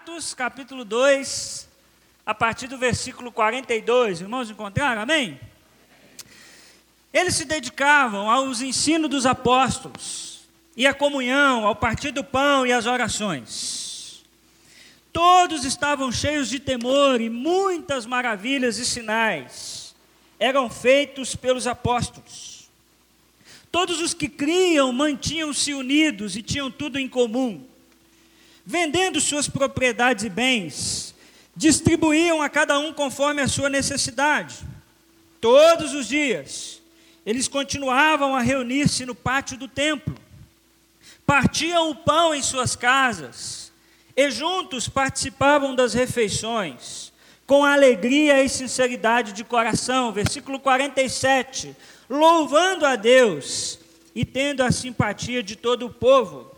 Atos, capítulo 2, a partir do versículo 42. Irmãos, encontraram? Amém? Eles se dedicavam aos ensinos dos apóstolos, e à comunhão, ao partir do pão e às orações. Todos estavam cheios de temor e muitas maravilhas e sinais eram feitos pelos apóstolos. Todos os que criam mantinham-se unidos e tinham tudo em comum vendendo suas propriedades e bens, distribuíam a cada um conforme a sua necessidade. Todos os dias, eles continuavam a reunir-se no pátio do templo, partiam o pão em suas casas e juntos participavam das refeições, com alegria e sinceridade de coração. Versículo 47. Louvando a Deus e tendo a simpatia de todo o povo.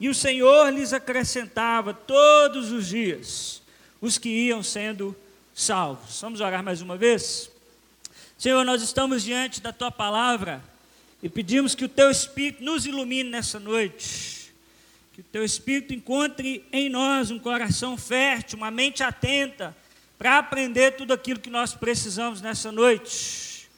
E o Senhor lhes acrescentava todos os dias os que iam sendo salvos. Vamos orar mais uma vez? Senhor, nós estamos diante da tua palavra e pedimos que o teu Espírito nos ilumine nessa noite. Que o teu Espírito encontre em nós um coração fértil, uma mente atenta para aprender tudo aquilo que nós precisamos nessa noite.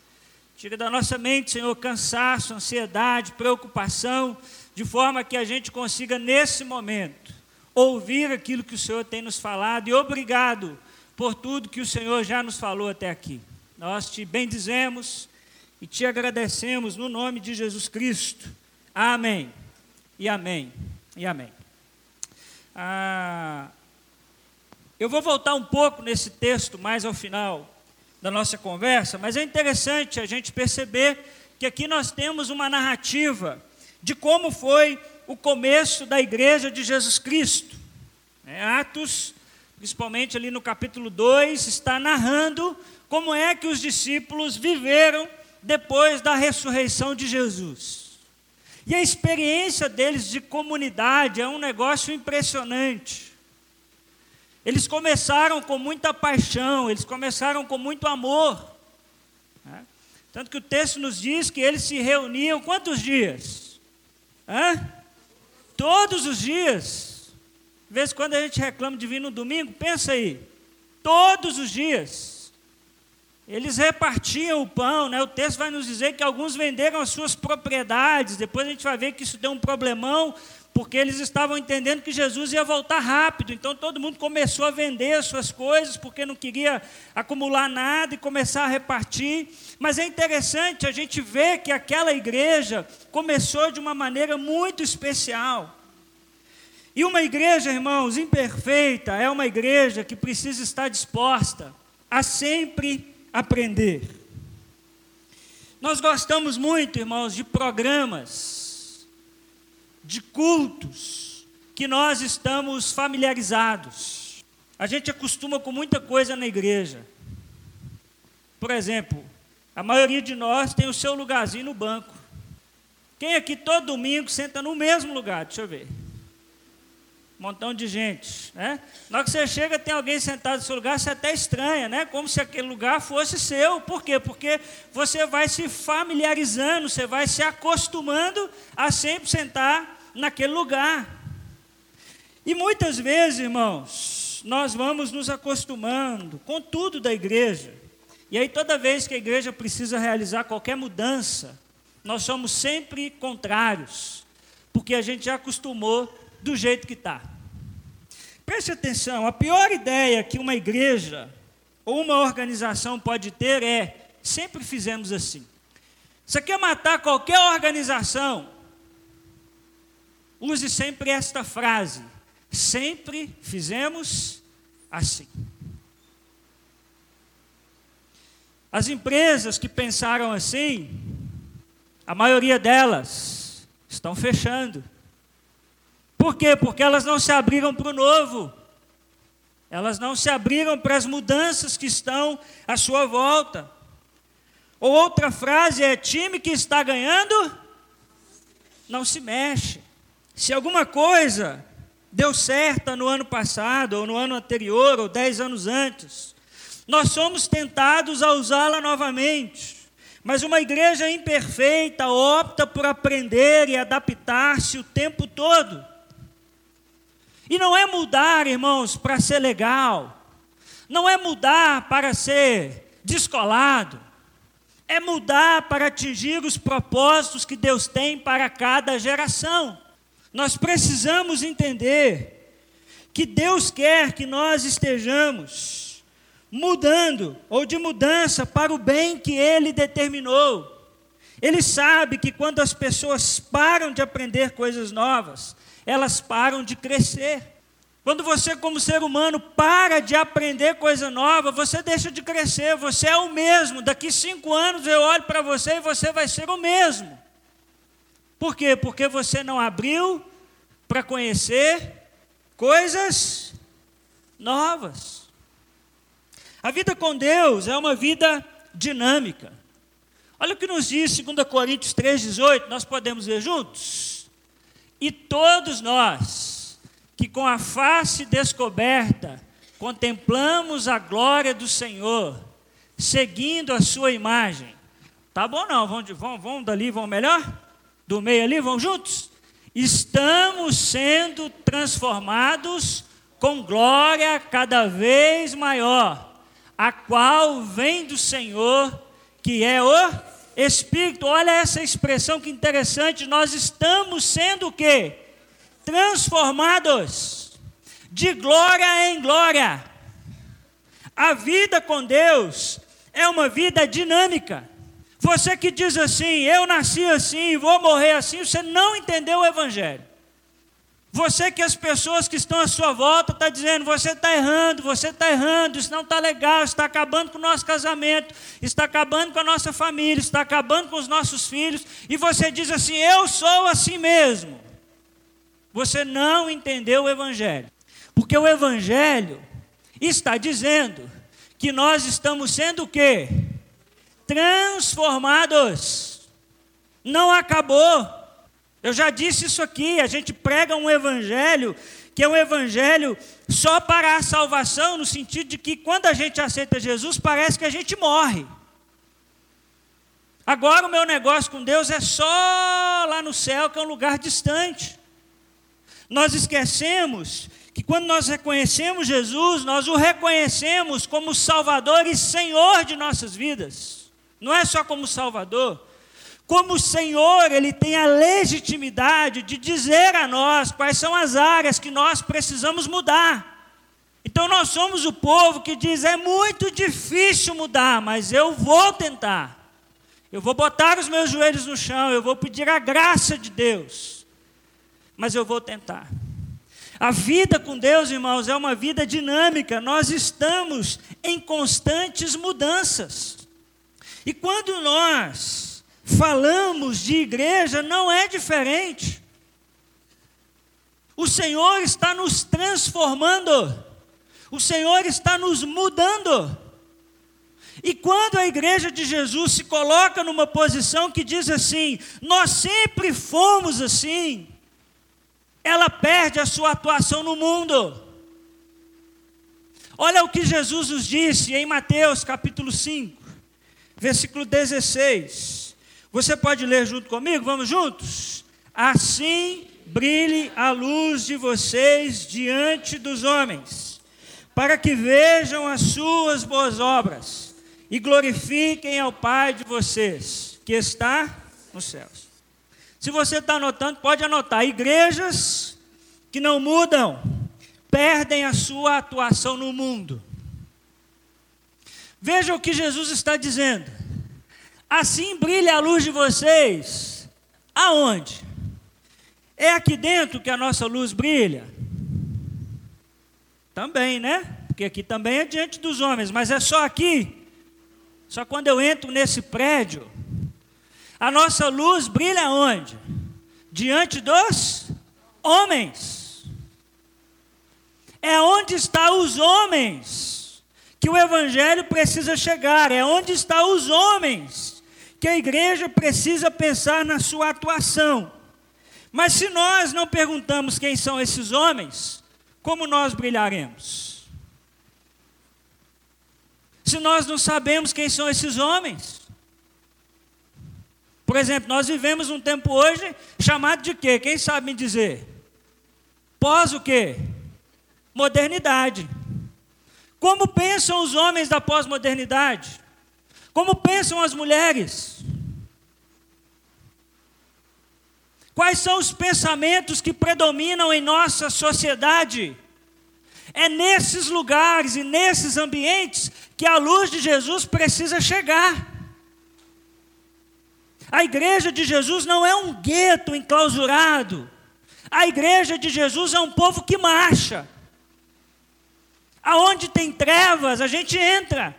Tira da nossa mente, Senhor, cansaço, ansiedade, preocupação de forma que a gente consiga, nesse momento, ouvir aquilo que o Senhor tem nos falado e obrigado por tudo que o Senhor já nos falou até aqui. Nós te bendizemos e te agradecemos no nome de Jesus Cristo. Amém. E amém. E amém. Ah, eu vou voltar um pouco nesse texto mais ao final da nossa conversa, mas é interessante a gente perceber que aqui nós temos uma narrativa de como foi o começo da igreja de Jesus Cristo. É, Atos, principalmente ali no capítulo 2, está narrando como é que os discípulos viveram depois da ressurreição de Jesus. E a experiência deles de comunidade é um negócio impressionante. Eles começaram com muita paixão, eles começaram com muito amor. Né? Tanto que o texto nos diz que eles se reuniam quantos dias? Hã? Todos os dias. De vez em quando a gente reclama de vir no domingo, pensa aí. Todos os dias. Eles repartiam o pão, né? O texto vai nos dizer que alguns venderam as suas propriedades. Depois a gente vai ver que isso deu um problemão, porque eles estavam entendendo que Jesus ia voltar rápido. Então todo mundo começou a vender as suas coisas, porque não queria acumular nada e começar a repartir. Mas é interessante a gente ver que aquela igreja começou de uma maneira muito especial. E uma igreja, irmãos, imperfeita, é uma igreja que precisa estar disposta a sempre aprender. Nós gostamos muito, irmãos, de programas de cultos que nós estamos familiarizados. A gente acostuma com muita coisa na igreja. Por exemplo, a maioria de nós tem o seu lugarzinho no banco. Quem aqui todo domingo senta no mesmo lugar? Deixa eu ver montão de gente, né? Na hora que você chega, tem alguém sentado no seu lugar, você até estranha, né? Como se aquele lugar fosse seu. Por quê? Porque você vai se familiarizando, você vai se acostumando a sempre sentar naquele lugar. E muitas vezes, irmãos, nós vamos nos acostumando com tudo da igreja. E aí, toda vez que a igreja precisa realizar qualquer mudança, nós somos sempre contrários, porque a gente já acostumou do jeito que está. Preste atenção: a pior ideia que uma igreja ou uma organização pode ter é: sempre fizemos assim. Você quer matar qualquer organização? Use sempre esta frase: sempre fizemos assim. As empresas que pensaram assim, a maioria delas estão fechando. Por quê? Porque elas não se abriram para o novo. Elas não se abriram para as mudanças que estão à sua volta. Ou outra frase é: time que está ganhando, não se mexe. Se alguma coisa deu certa no ano passado, ou no ano anterior, ou dez anos antes, nós somos tentados a usá-la novamente. Mas uma igreja imperfeita opta por aprender e adaptar-se o tempo todo. E não é mudar, irmãos, para ser legal, não é mudar para ser descolado, é mudar para atingir os propósitos que Deus tem para cada geração. Nós precisamos entender que Deus quer que nós estejamos mudando ou de mudança para o bem que Ele determinou. Ele sabe que quando as pessoas param de aprender coisas novas, elas param de crescer. Quando você, como ser humano, para de aprender coisa nova, você deixa de crescer, você é o mesmo. Daqui cinco anos eu olho para você e você vai ser o mesmo. Por quê? Porque você não abriu para conhecer coisas novas. A vida com Deus é uma vida dinâmica. Olha o que nos diz 2 Coríntios 3,18, nós podemos ver juntos? E todos nós, que com a face descoberta contemplamos a glória do Senhor, seguindo a sua imagem. Tá bom não? Vão, vão, vão dali, vão melhor? Do meio ali, vão juntos? Estamos sendo transformados com glória cada vez maior, a qual vem do Senhor, que é o Espírito. Olha essa expressão que interessante, nós estamos sendo o quê? transformados de glória em glória. A vida com Deus é uma vida dinâmica. Você que diz assim, eu nasci assim, vou morrer assim, você não entendeu o Evangelho. Você que as pessoas que estão à sua volta estão tá dizendo, você está errando, você está errando, isso não está legal, está acabando com o nosso casamento, está acabando com a nossa família, está acabando com os nossos filhos, e você diz assim, eu sou assim mesmo. Você não entendeu o Evangelho. Porque o Evangelho está dizendo que nós estamos sendo o quê? Transformados. Não acabou. Eu já disse isso aqui, a gente prega um evangelho que é um evangelho só para a salvação, no sentido de que quando a gente aceita Jesus, parece que a gente morre. Agora o meu negócio com Deus é só lá no céu, que é um lugar distante. Nós esquecemos que quando nós reconhecemos Jesus, nós o reconhecemos como Salvador e Senhor de nossas vidas. Não é só como Salvador. Como Senhor, Ele tem a legitimidade de dizer a nós quais são as áreas que nós precisamos mudar. Então nós somos o povo que diz: é muito difícil mudar, mas eu vou tentar. Eu vou botar os meus joelhos no chão, eu vou pedir a graça de Deus mas eu vou tentar. A vida com Deus, irmãos, é uma vida dinâmica, nós estamos em constantes mudanças. E quando nós falamos de igreja, não é diferente. O Senhor está nos transformando, o Senhor está nos mudando. E quando a igreja de Jesus se coloca numa posição que diz assim: nós sempre fomos assim, ela perde a sua atuação no mundo. Olha o que Jesus nos disse em Mateus capítulo 5, versículo 16. Você pode ler junto comigo? Vamos juntos? Assim brilhe a luz de vocês diante dos homens, para que vejam as suas boas obras e glorifiquem ao Pai de vocês, que está nos céus. Se você está anotando, pode anotar. Igrejas que não mudam perdem a sua atuação no mundo. Veja o que Jesus está dizendo. Assim brilha a luz de vocês. Aonde? É aqui dentro que a nossa luz brilha? Também, né? Porque aqui também é diante dos homens, mas é só aqui. Só quando eu entro nesse prédio a nossa luz brilha onde? Diante dos homens. É onde estão os homens que o evangelho precisa chegar, é onde estão os homens que a igreja precisa pensar na sua atuação. Mas se nós não perguntamos quem são esses homens, como nós brilharemos? Se nós não sabemos quem são esses homens, por exemplo, nós vivemos um tempo hoje chamado de quê? Quem sabe me dizer? Pós o quê? modernidade. Como pensam os homens da pós-modernidade? Como pensam as mulheres? Quais são os pensamentos que predominam em nossa sociedade? É nesses lugares e nesses ambientes que a luz de Jesus precisa chegar. A igreja de Jesus não é um gueto enclausurado. A igreja de Jesus é um povo que marcha. Aonde tem trevas, a gente entra.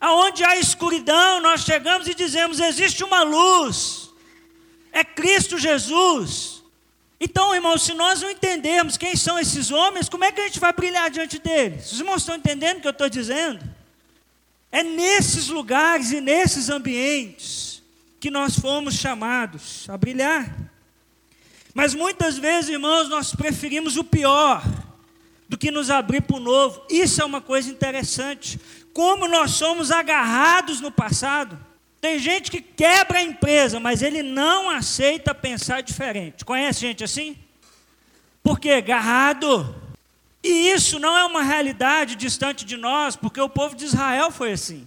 Aonde há escuridão, nós chegamos e dizemos: existe uma luz. É Cristo Jesus. Então, irmãos, se nós não entendermos quem são esses homens, como é que a gente vai brilhar diante deles? Os irmãos estão entendendo o que eu estou dizendo? É nesses lugares e nesses ambientes que nós fomos chamados a brilhar. Mas muitas vezes, irmãos, nós preferimos o pior do que nos abrir para o novo. Isso é uma coisa interessante. Como nós somos agarrados no passado. Tem gente que quebra a empresa, mas ele não aceita pensar diferente. Conhece gente assim? Por quê? Agarrado. E isso não é uma realidade distante de nós, porque o povo de Israel foi assim.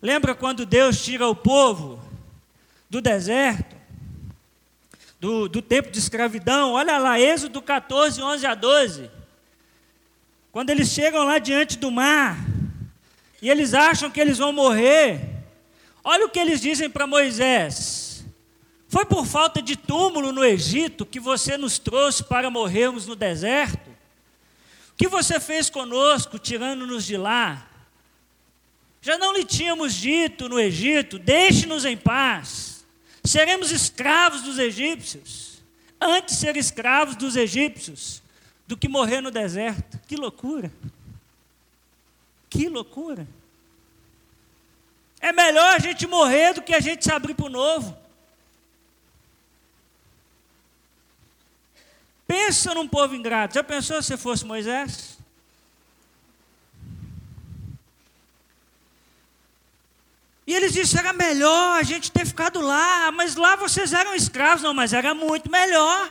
Lembra quando Deus tira o povo do deserto, do, do tempo de escravidão? Olha lá, Êxodo 14, 11 a 12. Quando eles chegam lá diante do mar, e eles acham que eles vão morrer. Olha o que eles dizem para Moisés: Foi por falta de túmulo no Egito que você nos trouxe para morrermos no deserto? O que você fez conosco, tirando-nos de lá? Já não lhe tínhamos dito no Egito: Deixe-nos em paz, seremos escravos dos egípcios. Antes ser escravos dos egípcios do que morrer no deserto. Que loucura! Que loucura! É melhor a gente morrer do que a gente se abrir para o novo. Pensa num povo ingrato. Já pensou se fosse Moisés? E eles disseram: era melhor a gente ter ficado lá, mas lá vocês eram escravos. Não, mas era muito melhor.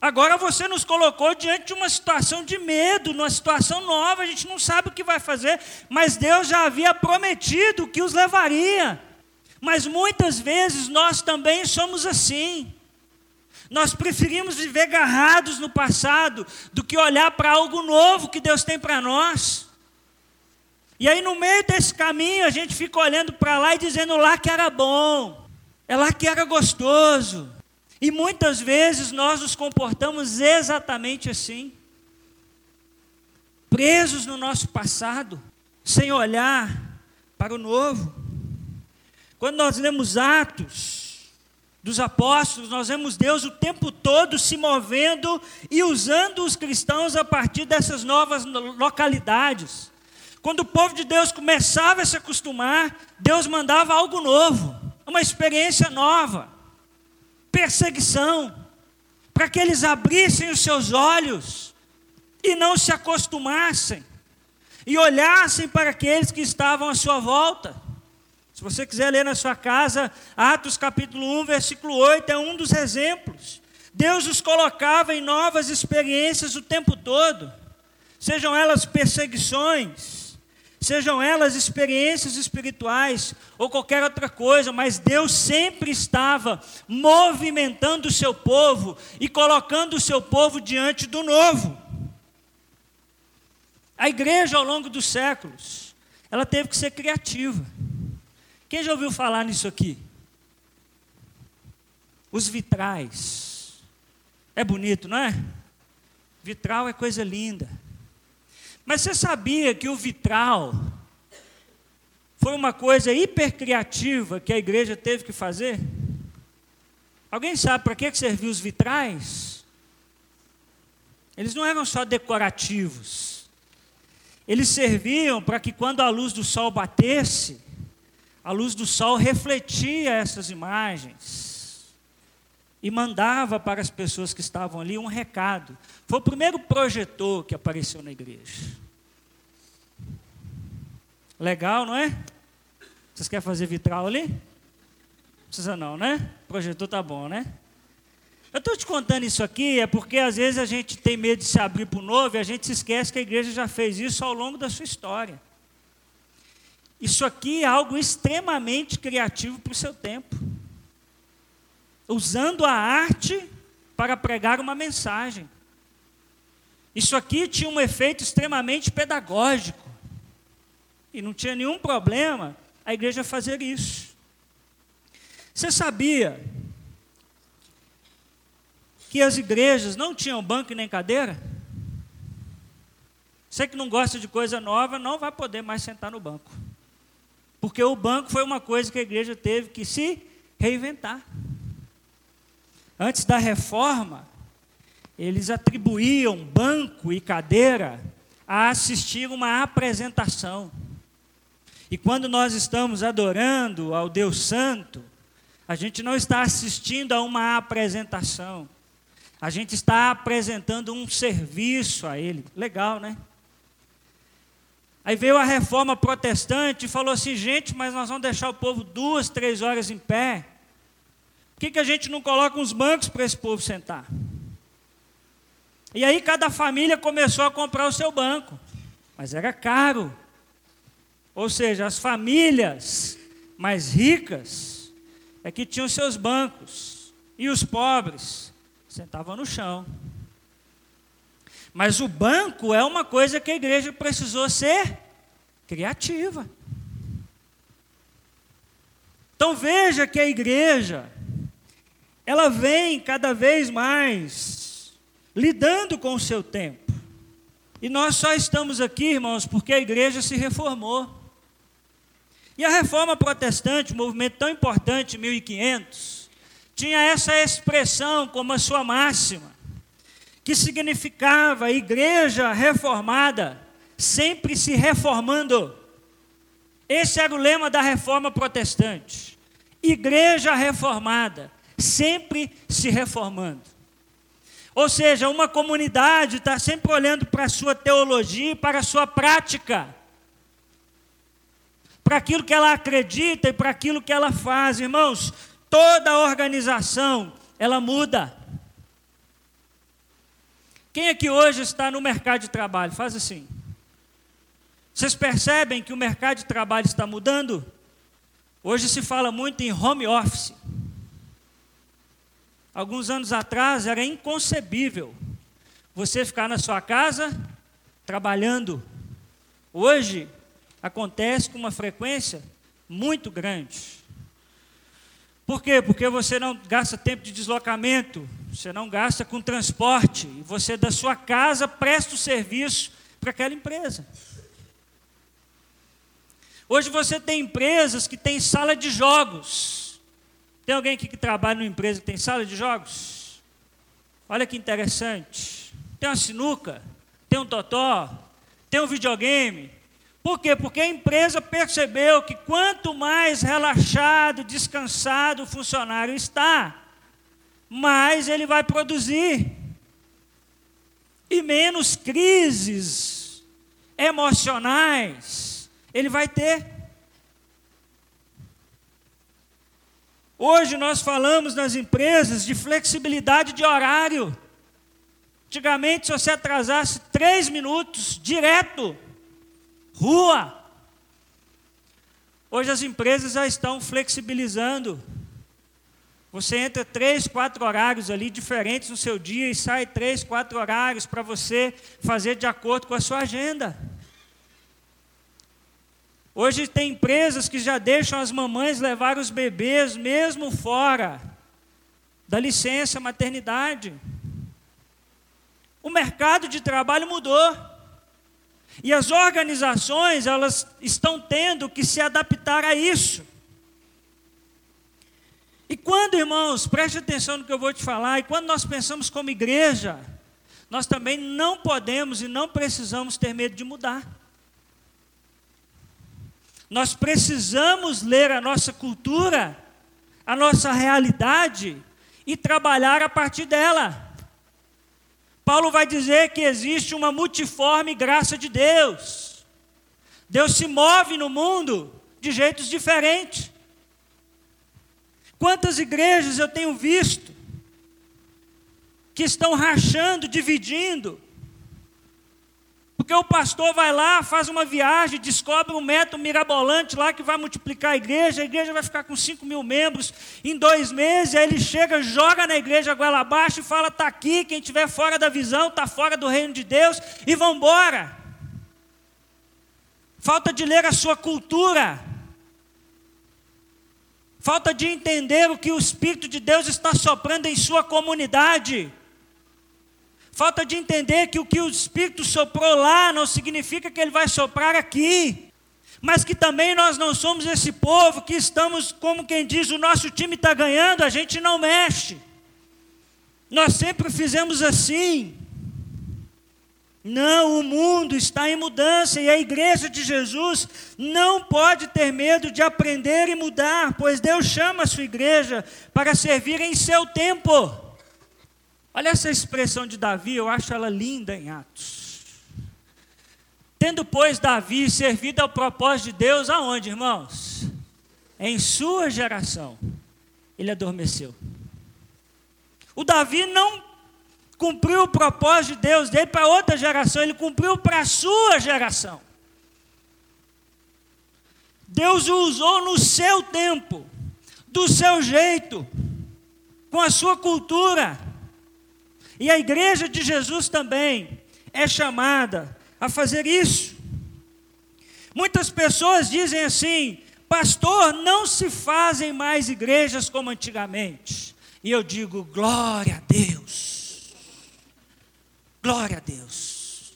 Agora você nos colocou diante de uma situação de medo, numa situação nova, a gente não sabe o que vai fazer, mas Deus já havia prometido que os levaria. Mas muitas vezes nós também somos assim. Nós preferimos viver agarrados no passado do que olhar para algo novo que Deus tem para nós. E aí, no meio desse caminho, a gente fica olhando para lá e dizendo lá que era bom, é lá que era gostoso. E muitas vezes nós nos comportamos exatamente assim, presos no nosso passado, sem olhar para o novo. Quando nós lemos Atos dos Apóstolos, nós vemos Deus o tempo todo se movendo e usando os cristãos a partir dessas novas localidades. Quando o povo de Deus começava a se acostumar, Deus mandava algo novo, uma experiência nova perseguição, para que eles abrissem os seus olhos e não se acostumassem, e olhassem para aqueles que estavam à sua volta. Se você quiser ler na sua casa, Atos capítulo 1, versículo 8, é um dos exemplos. Deus os colocava em novas experiências o tempo todo, sejam elas perseguições, sejam elas experiências espirituais ou qualquer outra coisa, mas Deus sempre estava movimentando o seu povo e colocando o seu povo diante do novo. A igreja, ao longo dos séculos, ela teve que ser criativa. Quem já ouviu falar nisso aqui? Os vitrais. É bonito, não é? Vitral é coisa linda. Mas você sabia que o vitral foi uma coisa hipercriativa que a igreja teve que fazer? Alguém sabe para que serviam os vitrais? Eles não eram só decorativos. Eles serviam para que quando a luz do sol batesse, a luz do sol refletia essas imagens e mandava para as pessoas que estavam ali um recado. Foi o primeiro projetor que apareceu na igreja. Legal, não é? Vocês querem fazer vitral ali? Precisa não, né? Projetor tá bom, né? Eu estou te contando isso aqui é porque às vezes a gente tem medo de se abrir para o novo e a gente se esquece que a igreja já fez isso ao longo da sua história. Isso aqui é algo extremamente criativo para o seu tempo. Usando a arte para pregar uma mensagem. Isso aqui tinha um efeito extremamente pedagógico. E não tinha nenhum problema a igreja fazer isso. Você sabia que as igrejas não tinham banco nem cadeira? Você que não gosta de coisa nova não vai poder mais sentar no banco. Porque o banco foi uma coisa que a igreja teve que se reinventar. Antes da reforma, eles atribuíam banco e cadeira a assistir uma apresentação. E quando nós estamos adorando ao Deus Santo, a gente não está assistindo a uma apresentação. A gente está apresentando um serviço a Ele. Legal, né? Aí veio a reforma protestante e falou assim: gente, mas nós vamos deixar o povo duas, três horas em pé. Por que, que a gente não coloca uns bancos para esse povo sentar? E aí cada família começou a comprar o seu banco, mas era caro. Ou seja, as famílias mais ricas é que tinham seus bancos, e os pobres sentavam no chão. Mas o banco é uma coisa que a igreja precisou ser criativa. Então veja que a igreja, ela vem cada vez mais lidando com o seu tempo. E nós só estamos aqui, irmãos, porque a igreja se reformou. E a reforma protestante, um movimento tão importante, 1500, tinha essa expressão como a sua máxima que significava igreja reformada, sempre se reformando. Esse era o lema da reforma protestante. Igreja reformada, sempre se reformando. Ou seja, uma comunidade está sempre olhando para a sua teologia e para a sua prática, para aquilo que ela acredita e para aquilo que ela faz. Irmãos, toda organização, ela muda. Quem aqui hoje está no mercado de trabalho? Faz assim. Vocês percebem que o mercado de trabalho está mudando? Hoje se fala muito em home office. Alguns anos atrás era inconcebível você ficar na sua casa trabalhando. Hoje acontece com uma frequência muito grande. Por quê? Porque você não gasta tempo de deslocamento, você não gasta com transporte, e você da sua casa presta o serviço para aquela empresa. Hoje você tem empresas que têm sala de jogos. Tem alguém aqui que trabalha numa empresa que tem sala de jogos? Olha que interessante. Tem uma sinuca, tem um totó, tem um videogame. Por quê? Porque a empresa percebeu que quanto mais relaxado, descansado o funcionário está, mais ele vai produzir. E menos crises emocionais ele vai ter. Hoje nós falamos nas empresas de flexibilidade de horário. Antigamente, se você atrasasse três minutos direto, rua. Hoje as empresas já estão flexibilizando você entra três, quatro horários ali diferentes no seu dia e sai três, quatro horários para você fazer de acordo com a sua agenda. Hoje tem empresas que já deixam as mamães levar os bebês mesmo fora da licença maternidade. O mercado de trabalho mudou. E as organizações, elas estão tendo que se adaptar a isso. E quando, irmãos, preste atenção no que eu vou te falar, e quando nós pensamos como igreja, nós também não podemos e não precisamos ter medo de mudar. Nós precisamos ler a nossa cultura, a nossa realidade e trabalhar a partir dela. Paulo vai dizer que existe uma multiforme graça de Deus. Deus se move no mundo de jeitos diferentes. Quantas igrejas eu tenho visto que estão rachando, dividindo. Porque o pastor vai lá, faz uma viagem, descobre um método mirabolante lá que vai multiplicar a igreja, a igreja vai ficar com 5 mil membros em dois meses, aí ele chega, joga na igreja goela abaixo e fala: está aqui, quem estiver fora da visão, está fora do reino de Deus, e vão embora. Falta de ler a sua cultura, falta de entender o que o Espírito de Deus está soprando em sua comunidade. Falta de entender que o que o Espírito soprou lá não significa que ele vai soprar aqui. Mas que também nós não somos esse povo que estamos, como quem diz, o nosso time está ganhando, a gente não mexe. Nós sempre fizemos assim. Não, o mundo está em mudança e a igreja de Jesus não pode ter medo de aprender e mudar, pois Deus chama a sua igreja para servir em seu tempo. Olha essa expressão de Davi, eu acho ela linda em Atos. Tendo, pois, Davi servido ao propósito de Deus, aonde, irmãos? Em sua geração, ele adormeceu. O Davi não cumpriu o propósito de Deus dele para outra geração, ele cumpriu para a sua geração. Deus o usou no seu tempo, do seu jeito, com a sua cultura. E a igreja de Jesus também é chamada a fazer isso. Muitas pessoas dizem assim: pastor, não se fazem mais igrejas como antigamente. E eu digo: glória a Deus. Glória a Deus.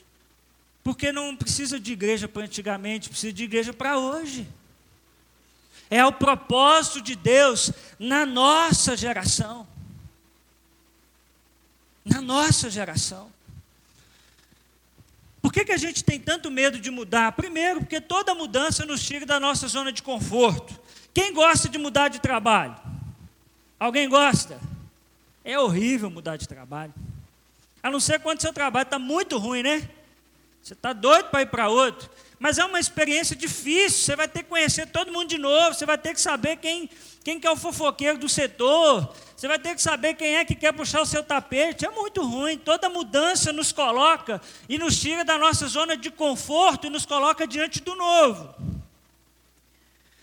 Porque não precisa de igreja para antigamente, precisa de igreja para hoje. É o propósito de Deus na nossa geração na nossa geração. Por que, que a gente tem tanto medo de mudar? Primeiro, porque toda mudança nos tira da nossa zona de conforto. Quem gosta de mudar de trabalho? Alguém gosta? É horrível mudar de trabalho. A não ser quando seu trabalho está muito ruim, né? Você está doido para ir para outro. Mas é uma experiência difícil. Você vai ter que conhecer todo mundo de novo. Você vai ter que saber quem, quem que é o fofoqueiro do setor. Você vai ter que saber quem é que quer puxar o seu tapete. É muito ruim. Toda mudança nos coloca e nos tira da nossa zona de conforto e nos coloca diante do novo.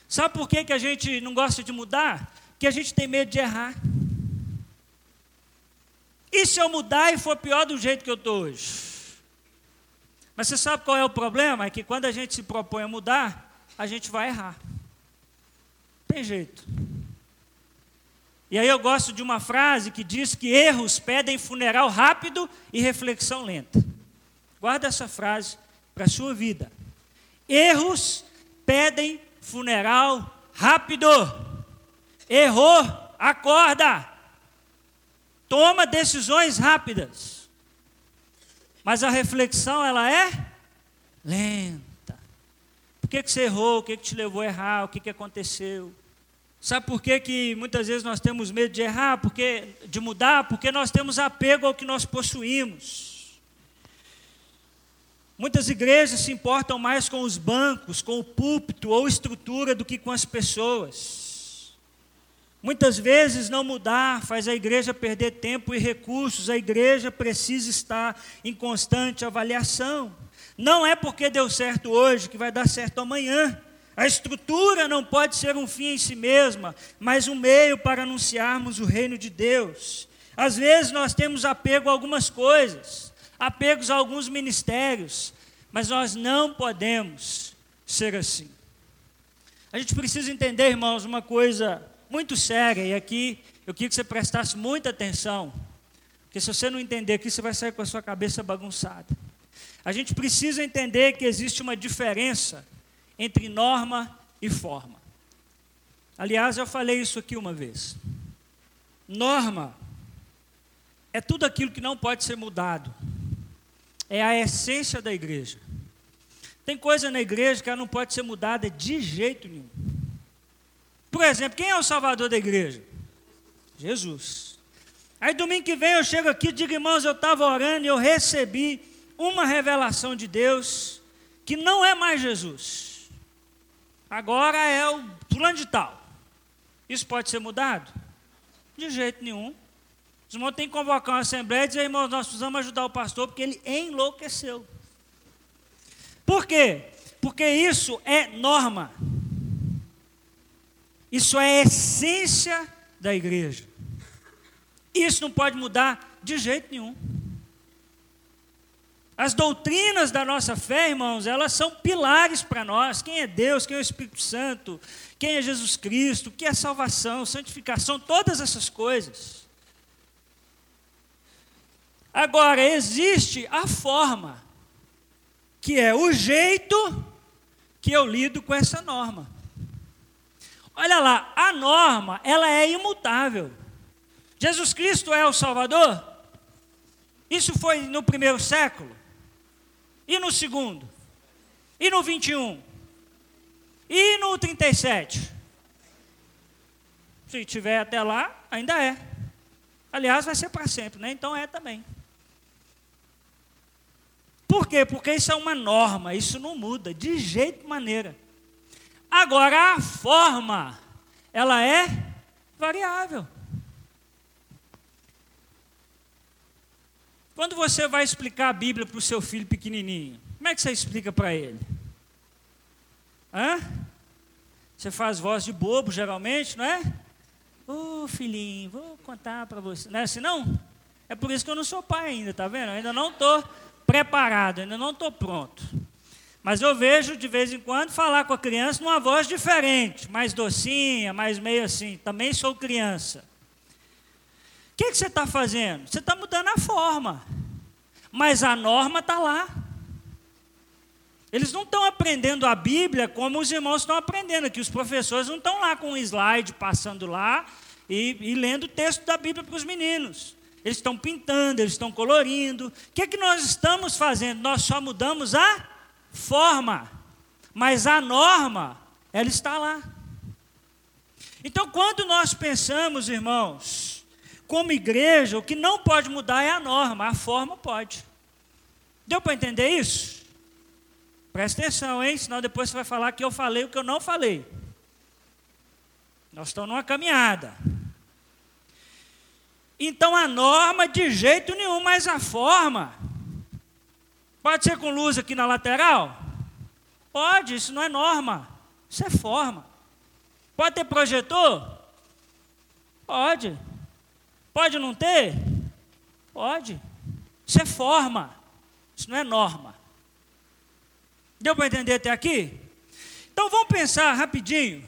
Sabe por que, que a gente não gosta de mudar? Porque a gente tem medo de errar. E se eu mudar e for pior do jeito que eu estou hoje? Mas você sabe qual é o problema? É que quando a gente se propõe a mudar, a gente vai errar. Tem jeito. E aí eu gosto de uma frase que diz que erros pedem funeral rápido e reflexão lenta. Guarda essa frase para a sua vida. Erros pedem funeral rápido. Errou, acorda. Toma decisões rápidas. Mas a reflexão ela é lenta. Por que, que você errou? O que, que te levou a errar? O que, que aconteceu? Sabe por que, que muitas vezes nós temos medo de errar, porque, de mudar? Porque nós temos apego ao que nós possuímos. Muitas igrejas se importam mais com os bancos, com o púlpito ou estrutura do que com as pessoas. Muitas vezes não mudar faz a igreja perder tempo e recursos, a igreja precisa estar em constante avaliação. Não é porque deu certo hoje que vai dar certo amanhã. A estrutura não pode ser um fim em si mesma, mas um meio para anunciarmos o reino de Deus. Às vezes nós temos apego a algumas coisas, apegos a alguns ministérios, mas nós não podemos ser assim. A gente precisa entender, irmãos, uma coisa muito séria, e aqui eu queria que você prestasse muita atenção, porque se você não entender aqui, você vai sair com a sua cabeça bagunçada. A gente precisa entender que existe uma diferença entre norma e forma. Aliás, eu falei isso aqui uma vez. Norma é tudo aquilo que não pode ser mudado. É a essência da igreja. Tem coisa na igreja que ela não pode ser mudada de jeito nenhum. Por exemplo, quem é o salvador da igreja? Jesus. Aí domingo que vem eu chego aqui e digo, irmãos, eu estava orando e eu recebi uma revelação de Deus que não é mais Jesus. Agora é o plano de tal. Isso pode ser mudado? De jeito nenhum. Os irmãos têm que convocar uma assembleia e dizer, irmãos, nós precisamos ajudar o pastor porque ele enlouqueceu. Por quê? Porque isso é norma. Isso é essência da igreja. Isso não pode mudar de jeito nenhum. As doutrinas da nossa fé, irmãos, elas são pilares para nós. Quem é Deus, quem é o Espírito Santo, quem é Jesus Cristo, o que é salvação, santificação, todas essas coisas. Agora, existe a forma, que é o jeito que eu lido com essa norma. Olha lá, a norma, ela é imutável. Jesus Cristo é o Salvador? Isso foi no primeiro século? E no segundo? E no 21? E no 37? Se tiver até lá, ainda é. Aliás, vai ser para sempre, né? Então é também. Por quê? Porque isso é uma norma, isso não muda de jeito maneira. Agora a forma, ela é variável. Quando você vai explicar a Bíblia para o seu filho pequenininho, como é que você explica para ele? Hã? Você faz voz de bobo, geralmente, não é? Ô oh, filhinho, vou contar para você. Não é assim, não? É por isso que eu não sou pai ainda, tá vendo? Eu ainda não estou preparado, ainda não estou pronto. Mas eu vejo de vez em quando falar com a criança numa voz diferente, mais docinha, mais meio assim. Também sou criança. O que, que você está fazendo? Você está mudando a forma. Mas a norma está lá. Eles não estão aprendendo a Bíblia como os irmãos estão aprendendo, que os professores não estão lá com um slide passando lá e, e lendo o texto da Bíblia para os meninos. Eles estão pintando, eles estão colorindo. O que que nós estamos fazendo? Nós só mudamos a forma, mas a norma, ela está lá. Então, quando nós pensamos, irmãos, como igreja, o que não pode mudar é a norma, a forma pode. Deu para entender isso? Presta atenção, hein? Senão depois você vai falar que eu falei o que eu não falei. Nós estamos numa caminhada. Então a norma de jeito nenhum, mas a forma Pode ser com luz aqui na lateral? Pode, isso não é norma, isso é forma. Pode ter projetor? Pode. Pode não ter? Pode. Isso é forma, isso não é norma. Deu para entender até aqui? Então vamos pensar rapidinho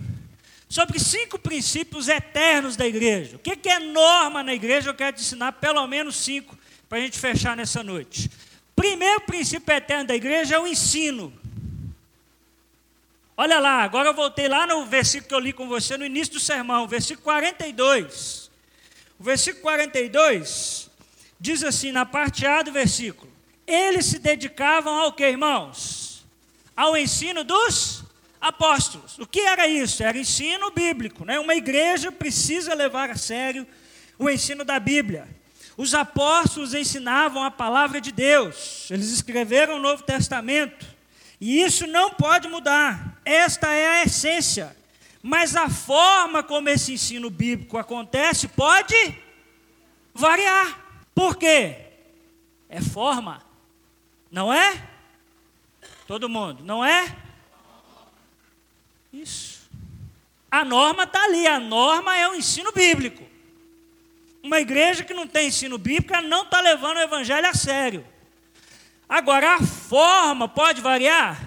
sobre cinco princípios eternos da igreja. O que é norma na igreja? Eu quero te ensinar pelo menos cinco para a gente fechar nessa noite. Primeiro princípio eterno da igreja é o ensino. Olha lá, agora eu voltei lá no versículo que eu li com você no início do sermão, versículo 42. O versículo 42 diz assim, na parte A do versículo: Eles se dedicavam ao que, irmãos? Ao ensino dos apóstolos. O que era isso? Era ensino bíblico, né? Uma igreja precisa levar a sério o ensino da Bíblia. Os apóstolos ensinavam a palavra de Deus, eles escreveram o Novo Testamento, e isso não pode mudar, esta é a essência. Mas a forma como esse ensino bíblico acontece pode variar. Por quê? É forma, não é? Todo mundo, não é? Isso. A norma está ali, a norma é o ensino bíblico. Uma igreja que não tem ensino bíblico não está levando o evangelho a sério. Agora, a forma pode variar?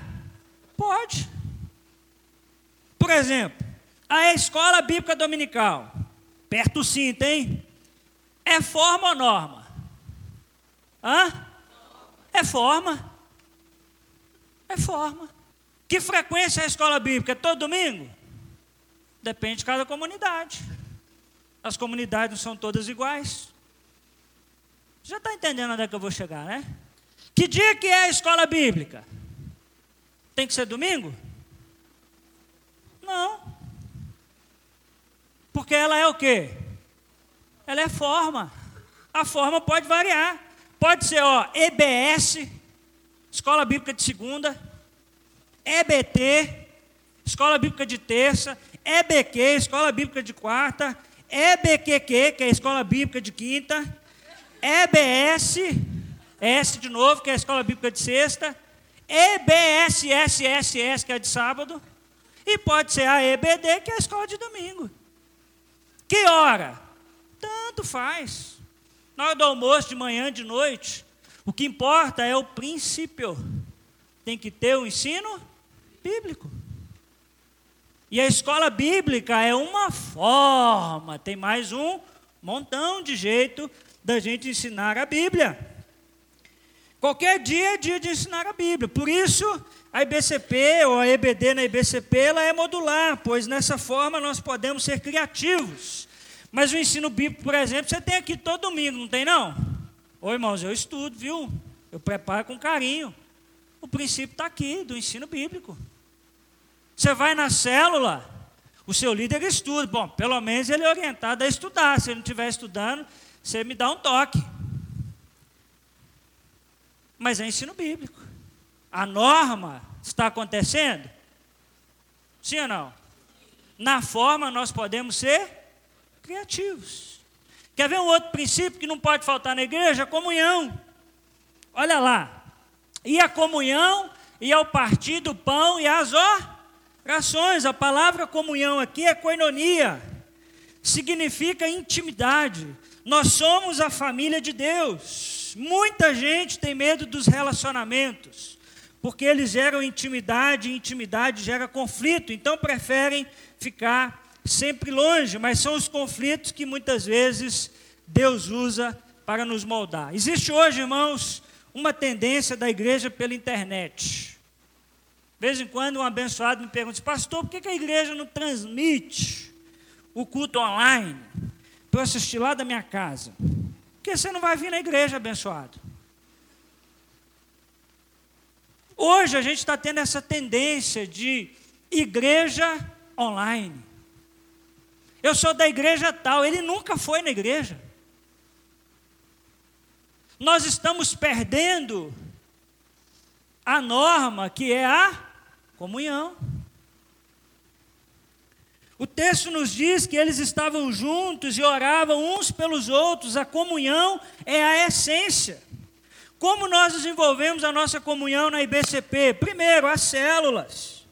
Pode. Por exemplo, a escola bíblica dominical, perto do cinto, hein? É forma ou norma? Hã? É forma. É forma. Que frequência é a escola bíblica? É todo domingo? Depende de cada comunidade. As comunidades não são todas iguais. Já está entendendo onde é que eu vou chegar, né? Que dia que é a escola bíblica? Tem que ser domingo? Não. Porque ela é o quê? Ela é forma. A forma pode variar. Pode ser, ó, EBS, Escola Bíblica de Segunda, EBT, Escola Bíblica de Terça, EBQ, Escola Bíblica de Quarta, EBQQ, que é Escola Bíblica de Quinta, EBS, S de novo, que é a Escola Bíblica de Sexta, EBSSSS, que é de sábado, e pode ser a EBD, que é a Escola de Domingo. Que hora? Tanto faz. Na hora do almoço, de manhã, de noite. O que importa é o princípio. Tem que ter o ensino bíblico. E a escola bíblica é uma forma, tem mais um montão de jeito da gente ensinar a Bíblia. Qualquer dia é dia de ensinar a Bíblia. Por isso, a IBCP ou a EBD na IBCP ela é modular, pois nessa forma nós podemos ser criativos. Mas o ensino bíblico, por exemplo, você tem aqui todo domingo, não tem não? Ô irmãos, eu estudo, viu? Eu preparo com carinho. O princípio está aqui, do ensino bíblico. Você vai na célula, o seu líder estuda. Bom, pelo menos ele é orientado a estudar. Se ele não estiver estudando, você me dá um toque. Mas é ensino bíblico. A norma está acontecendo? Sim ou não? Na forma nós podemos ser criativos. Quer ver um outro princípio que não pode faltar na igreja? A comunhão. Olha lá. E a comunhão, e ao partir do pão e as Orações, a palavra comunhão aqui é koinonia, significa intimidade. Nós somos a família de Deus. Muita gente tem medo dos relacionamentos, porque eles geram intimidade, e intimidade gera conflito, então preferem ficar sempre longe, mas são os conflitos que muitas vezes Deus usa para nos moldar. Existe hoje, irmãos, uma tendência da igreja pela internet. De vez em quando um abençoado me pergunta, pastor, por que a igreja não transmite o culto online para eu assistir lá da minha casa? Porque você não vai vir na igreja, abençoado. Hoje a gente está tendo essa tendência de igreja online. Eu sou da igreja tal, ele nunca foi na igreja. Nós estamos perdendo a norma que é a Comunhão. O texto nos diz que eles estavam juntos e oravam uns pelos outros. A comunhão é a essência. Como nós desenvolvemos a nossa comunhão na IBCP? Primeiro, as células.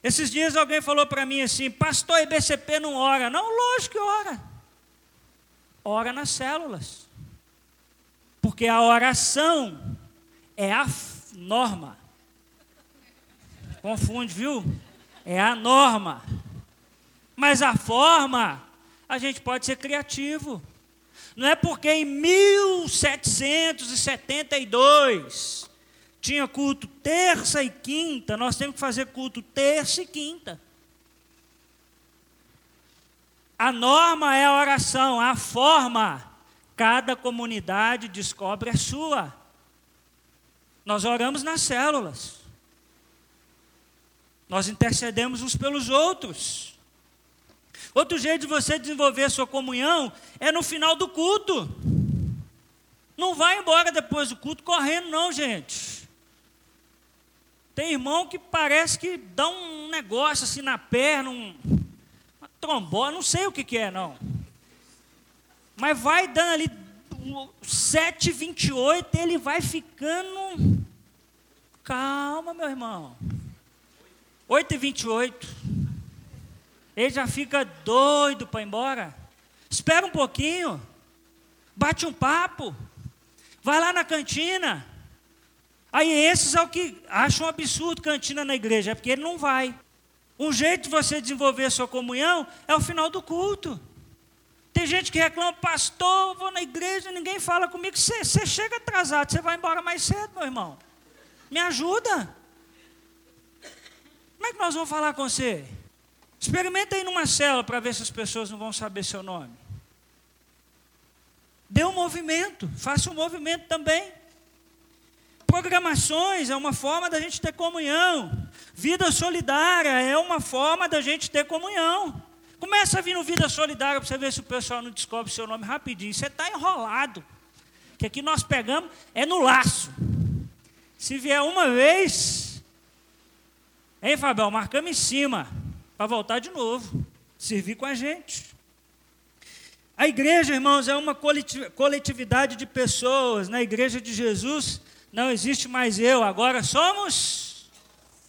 Esses dias alguém falou para mim assim: Pastor, IBCP não ora. Não, lógico que ora. Ora nas células. Porque a oração é a norma. Confunde, viu? É a norma. Mas a forma, a gente pode ser criativo. Não é porque em 1772 tinha culto terça e quinta, nós temos que fazer culto terça e quinta. A norma é a oração, a forma, cada comunidade descobre a sua. Nós oramos nas células. Nós intercedemos uns pelos outros. Outro jeito de você desenvolver sua comunhão é no final do culto. Não vai embora depois do culto correndo, não, gente. Tem irmão que parece que dá um negócio assim na perna, um, uma trombose, não sei o que, que é, não. Mas vai dando ali 7,28, ele vai ficando. Calma, meu irmão. 8 e 28 Ele já fica doido para ir embora. Espera um pouquinho. Bate um papo. Vai lá na cantina. Aí esses é o que acham um absurdo cantina na igreja, é porque ele não vai. Um jeito de você desenvolver a sua comunhão é o final do culto. Tem gente que reclama, pastor, vou na igreja, ninguém fala comigo. Você chega atrasado, você vai embora mais cedo, meu irmão. Me ajuda. Como é que nós vamos falar com você? Experimenta aí numa cela para ver se as pessoas não vão saber seu nome. Dê um movimento, faça um movimento também. Programações é uma forma da gente ter comunhão. Vida solidária é uma forma da gente ter comunhão. Começa a vir no Vida Solidária para você ver se o pessoal não descobre seu nome rapidinho. Você está enrolado. Que aqui nós pegamos é no laço. Se vier uma vez, Hein, Fabel? Marcamos em cima, para voltar de novo. servir com a gente. A igreja, irmãos, é uma coletividade de pessoas. Na igreja de Jesus não existe mais eu, agora somos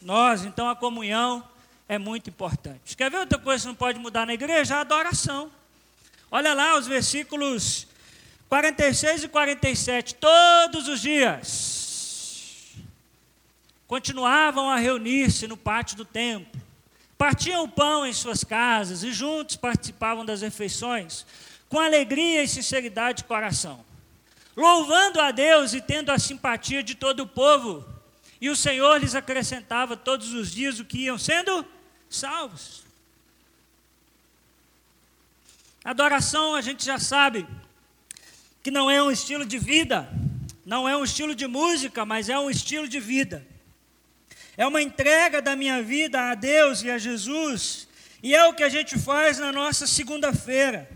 nós. Então a comunhão é muito importante. Quer ver outra coisa que não pode mudar na igreja? A adoração. Olha lá os versículos 46 e 47. Todos os dias continuavam a reunir-se no pátio do templo. Partiam o pão em suas casas e juntos participavam das refeições com alegria e sinceridade de coração, louvando a Deus e tendo a simpatia de todo o povo. E o Senhor lhes acrescentava todos os dias o que iam sendo salvos. Adoração, a gente já sabe que não é um estilo de vida, não é um estilo de música, mas é um estilo de vida. É uma entrega da minha vida a Deus e a Jesus, e é o que a gente faz na nossa segunda-feira.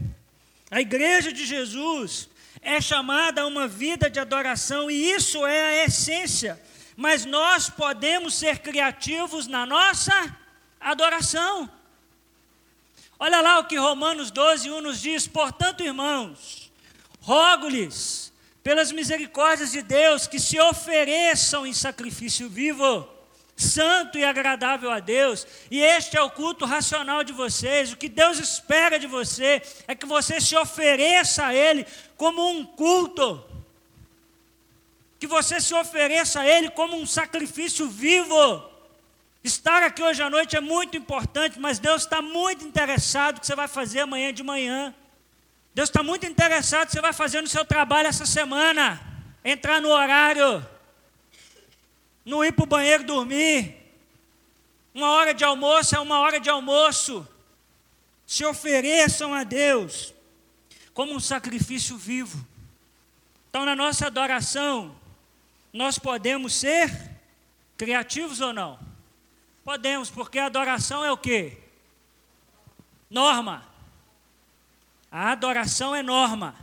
A igreja de Jesus é chamada a uma vida de adoração e isso é a essência. Mas nós podemos ser criativos na nossa adoração. Olha lá o que Romanos 12, 1 nos diz: Portanto, irmãos, rogo-lhes, pelas misericórdias de Deus, que se ofereçam em sacrifício vivo, santo e agradável a Deus, e este é o culto racional de vocês. O que Deus espera de você é que você se ofereça a Ele como um culto, que você se ofereça a Ele como um sacrifício vivo. Estar aqui hoje à noite é muito importante, mas Deus está muito interessado no que você vai fazer amanhã de manhã. Deus está muito interessado no que você vai fazer no seu trabalho essa semana. Entrar no horário não ir para o banheiro dormir. Uma hora de almoço é uma hora de almoço. Se ofereçam a Deus como um sacrifício vivo. Então, na nossa adoração, nós podemos ser criativos ou não? Podemos, porque a adoração é o quê? Norma. A adoração é norma.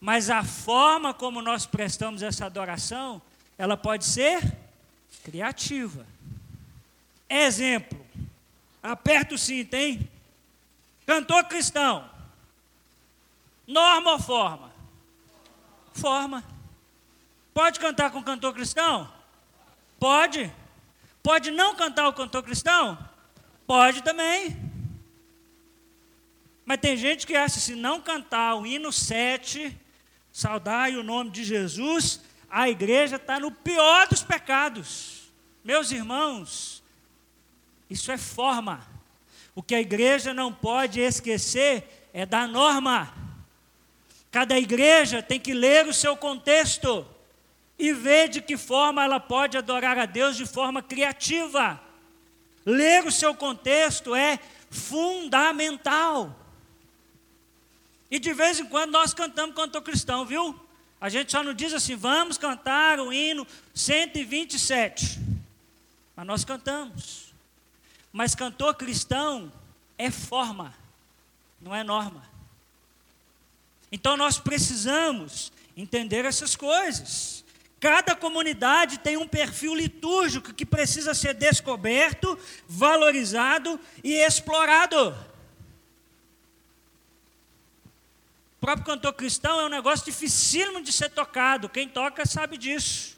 Mas a forma como nós prestamos essa adoração, ela pode ser criativa. Exemplo, aperta o cinto, hein? Cantor cristão. Norma ou forma? Forma. Pode cantar com cantor cristão? Pode. Pode não cantar o cantor cristão? Pode também. Mas tem gente que acha se não cantar o hino 7, saudai o nome de Jesus, a igreja está no pior dos pecados. Meus irmãos, isso é forma. O que a igreja não pode esquecer é da norma. Cada igreja tem que ler o seu contexto e ver de que forma ela pode adorar a Deus de forma criativa. Ler o seu contexto é fundamental. E de vez em quando nós cantamos cantor cristão, viu? A gente só não diz assim, vamos cantar o hino 127. Mas nós cantamos. Mas cantor cristão é forma, não é norma. Então nós precisamos entender essas coisas. Cada comunidade tem um perfil litúrgico que precisa ser descoberto, valorizado e explorado. Próprio cantor cristão é um negócio dificílimo de ser tocado. Quem toca sabe disso.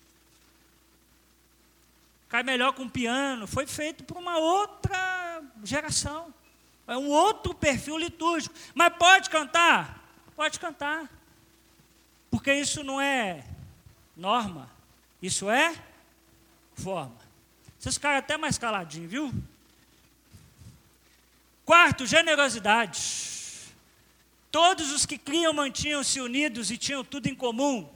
Cai melhor com piano. Foi feito por uma outra geração. É um outro perfil litúrgico. Mas pode cantar? Pode cantar. Porque isso não é norma. Isso é forma. Vocês ficaram até mais caladinhos, viu? Quarto, generosidade. Todos os que criam mantinham-se unidos e tinham tudo em comum.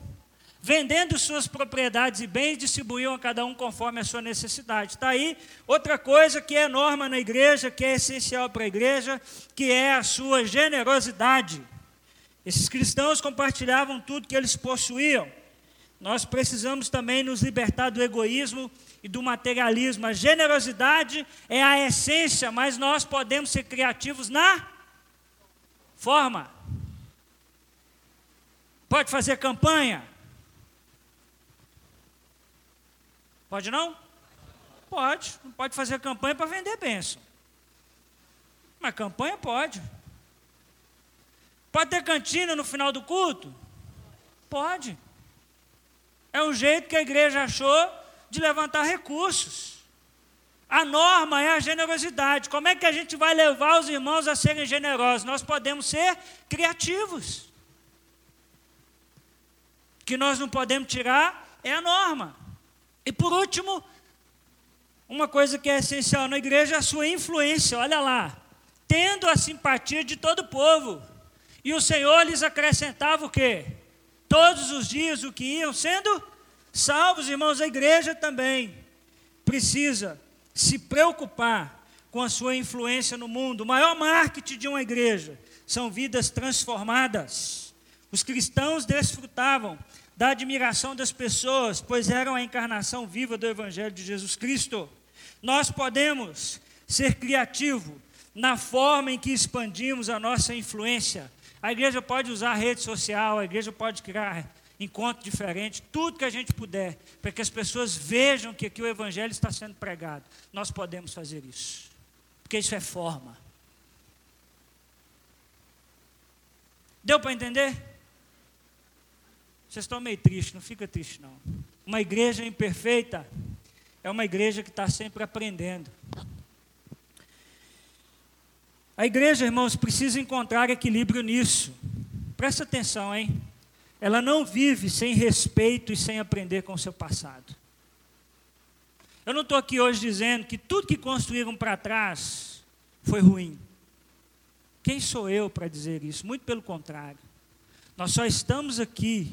Vendendo suas propriedades e bens, distribuíam a cada um conforme a sua necessidade. Está aí outra coisa que é norma na igreja, que é essencial para a igreja, que é a sua generosidade. Esses cristãos compartilhavam tudo que eles possuíam. Nós precisamos também nos libertar do egoísmo e do materialismo. A generosidade é a essência, mas nós podemos ser criativos na Forma. Pode fazer campanha? Pode não? Pode. Não pode fazer campanha para vender bênção. Mas campanha pode. Pode ter cantina no final do culto? Pode. É um jeito que a igreja achou de levantar recursos. A norma é a generosidade. Como é que a gente vai levar os irmãos a serem generosos? Nós podemos ser criativos. Que nós não podemos tirar é a norma. E por último, uma coisa que é essencial na igreja é a sua influência. Olha lá. Tendo a simpatia de todo o povo. E o Senhor lhes acrescentava o quê? Todos os dias o que iam sendo salvos, irmãos. A igreja também precisa se preocupar com a sua influência no mundo. O maior marketing de uma igreja são vidas transformadas. Os cristãos desfrutavam da admiração das pessoas, pois eram a encarnação viva do Evangelho de Jesus Cristo. Nós podemos ser criativos na forma em que expandimos a nossa influência. A igreja pode usar rede social, a igreja pode criar encontro diferente, tudo que a gente puder, para que as pessoas vejam que aqui o Evangelho está sendo pregado. Nós podemos fazer isso, porque isso é forma. Deu para entender? Vocês estão meio tristes, não fica triste não. Uma igreja imperfeita é uma igreja que está sempre aprendendo. A igreja, irmãos, precisa encontrar equilíbrio nisso. Presta atenção, hein? Ela não vive sem respeito e sem aprender com o seu passado. Eu não estou aqui hoje dizendo que tudo que construíram para trás foi ruim. Quem sou eu para dizer isso? Muito pelo contrário. Nós só estamos aqui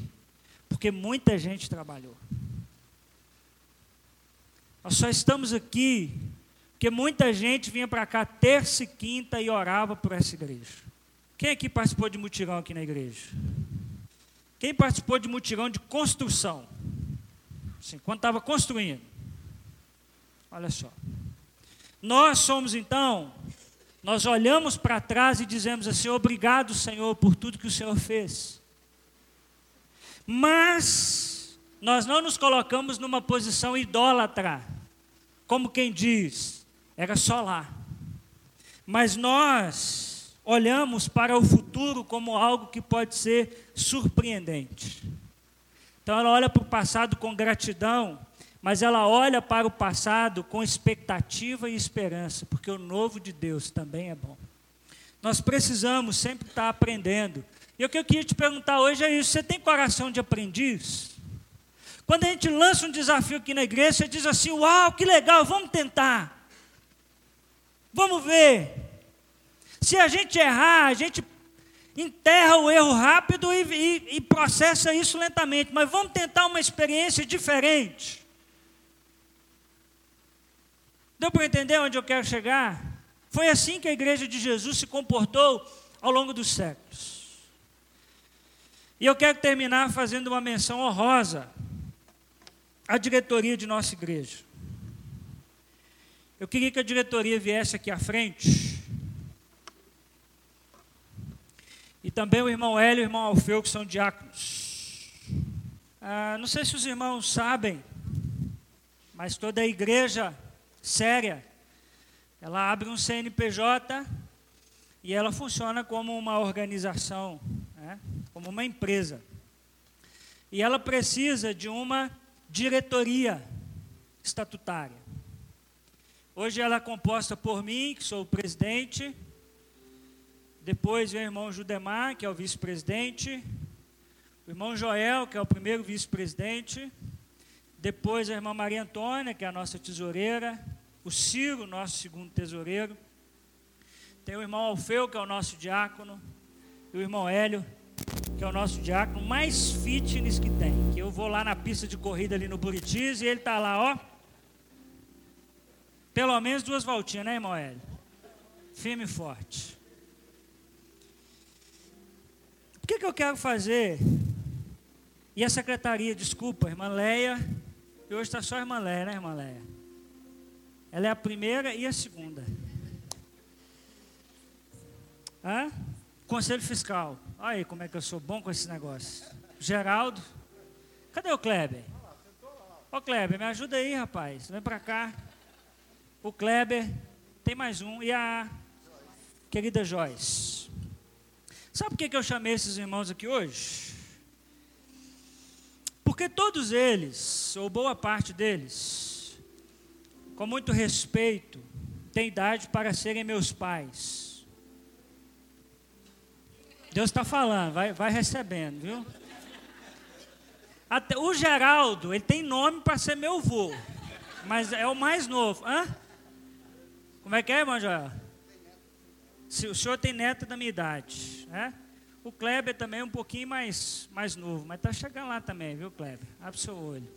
porque muita gente trabalhou. Nós só estamos aqui porque muita gente vinha para cá terça e quinta e orava por essa igreja. Quem aqui participou de mutirão aqui na igreja? Quem participou de mutirão de construção? Assim, quando estava construindo. Olha só. Nós somos então, nós olhamos para trás e dizemos assim: obrigado, Senhor, por tudo que o Senhor fez. Mas nós não nos colocamos numa posição idólatra, como quem diz, era só lá. Mas nós olhamos para o futuro como algo que pode ser surpreendente. Então ela olha para o passado com gratidão, mas ela olha para o passado com expectativa e esperança, porque o novo de Deus também é bom. Nós precisamos sempre estar aprendendo e o que eu queria te perguntar hoje é isso: você tem coração de aprendiz? Quando a gente lança um desafio aqui na igreja, você diz assim: Uau, que legal, vamos tentar. Vamos ver. Se a gente errar, a gente enterra o erro rápido e, e, e processa isso lentamente, mas vamos tentar uma experiência diferente. Deu para entender onde eu quero chegar? Foi assim que a igreja de Jesus se comportou ao longo dos séculos. E eu quero terminar fazendo uma menção honrosa à diretoria de nossa igreja. Eu queria que a diretoria viesse aqui à frente. E também o irmão Hélio e o irmão Alfeu, que são diáconos. Ah, não sei se os irmãos sabem, mas toda a igreja séria, ela abre um CNPJ e ela funciona como uma organização né, como uma empresa. E ela precisa de uma diretoria estatutária. Hoje ela é composta por mim, que sou o presidente, depois vem o irmão Judemar, que é o vice-presidente, o irmão Joel, que é o primeiro vice-presidente, depois a irmã Maria Antônia, que é a nossa tesoureira, o Ciro, nosso segundo tesoureiro, tem o irmão Alfeu, que é o nosso diácono, e o irmão Hélio, que é o nosso diácono mais fitness que tem. Que eu vou lá na pista de corrida ali no Buritis e ele está lá, ó. Pelo menos duas voltinhas, né, irmão Hélio? Firme e forte. O que, que eu quero fazer? E a secretaria, desculpa, irmã Leia. E hoje está só a irmã Leia, né, irmã Leia? Ela é a primeira e a segunda. Hã? Conselho Fiscal. Olha aí como é que eu sou bom com esse negócio. Geraldo. Cadê o Kleber? Ô Kleber, me ajuda aí, rapaz. Vem pra cá. O Kleber. Tem mais um. E a. querida Joyce. Sabe por que eu chamei esses irmãos aqui hoje? Porque todos eles, ou boa parte deles, com muito respeito, têm idade para serem meus pais. Deus está falando, vai, vai recebendo, viu? Até, o Geraldo, ele tem nome para ser meu avô, mas é o mais novo. Hã? Como é que é, irmão Joel? Se o senhor tem neto da minha idade, né? O Kleber também é um pouquinho mais, mais novo, mas está chegando lá também, viu, Kleber? Abre seu olho.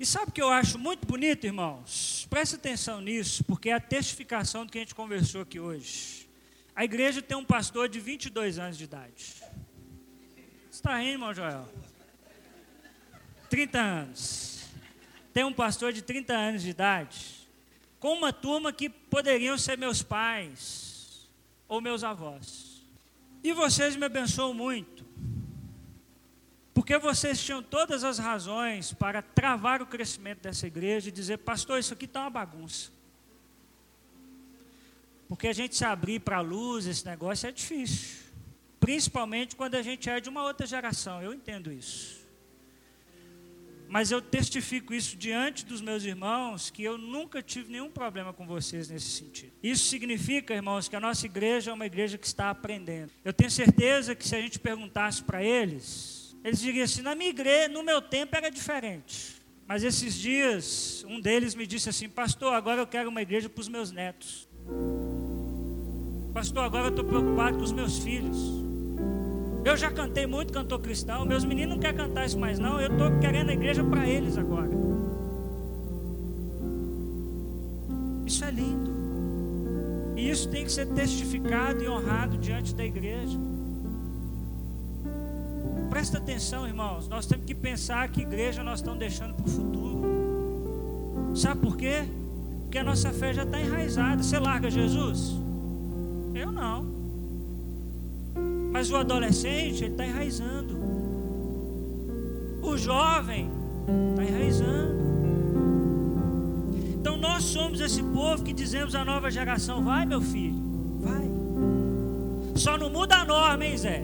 E sabe o que eu acho muito bonito, irmãos? Preste atenção nisso, porque é a testificação do que a gente conversou aqui hoje. A igreja tem um pastor de 22 anos de idade. Você está rindo, irmão Joel? 30 anos. Tem um pastor de 30 anos de idade, com uma turma que poderiam ser meus pais ou meus avós. E vocês me abençoam muito, porque vocês tinham todas as razões para travar o crescimento dessa igreja e dizer, pastor, isso aqui está uma bagunça. Porque a gente se abrir para a luz, esse negócio é difícil. Principalmente quando a gente é de uma outra geração, eu entendo isso. Mas eu testifico isso diante dos meus irmãos, que eu nunca tive nenhum problema com vocês nesse sentido. Isso significa, irmãos, que a nossa igreja é uma igreja que está aprendendo. Eu tenho certeza que se a gente perguntasse para eles, eles diriam assim: na minha igreja, no meu tempo era diferente. Mas esses dias, um deles me disse assim: Pastor, agora eu quero uma igreja para os meus netos. Pastor, agora eu estou preocupado com os meus filhos. Eu já cantei muito cantor cristão, meus meninos não querem cantar isso mais não, eu estou querendo a igreja para eles agora. Isso é lindo. E isso tem que ser testificado e honrado diante da igreja. Presta atenção, irmãos. Nós temos que pensar que igreja nós estamos deixando para o futuro. Sabe por quê? Porque a nossa fé já está enraizada. Você larga Jesus? Eu não. Mas o adolescente, ele está enraizando. O jovem está enraizando. Então nós somos esse povo que dizemos à nova geração: vai, meu filho, vai. Só não muda a norma, hein, Zé?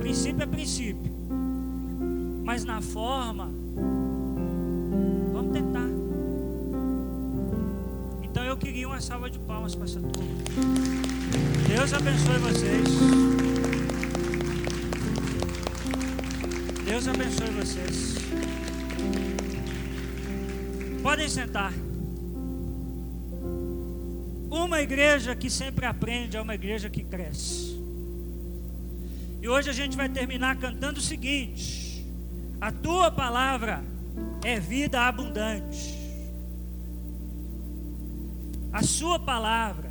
Princípio é princípio. Mas na forma, vamos tentar. Então eu queria uma salva de palmas para essa turma. Deus abençoe vocês. Deus abençoe vocês. Podem sentar. Uma igreja que sempre aprende é uma igreja que cresce. E hoje a gente vai terminar cantando o seguinte: A tua palavra é vida abundante. A sua palavra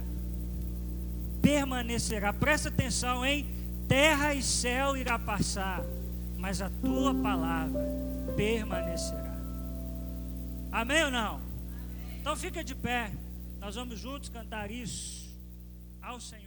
permanecerá. Presta atenção, hein? Terra e céu irá passar, mas a tua palavra permanecerá. Amém ou não? Amém. Então fica de pé. Nós vamos juntos cantar isso ao Senhor,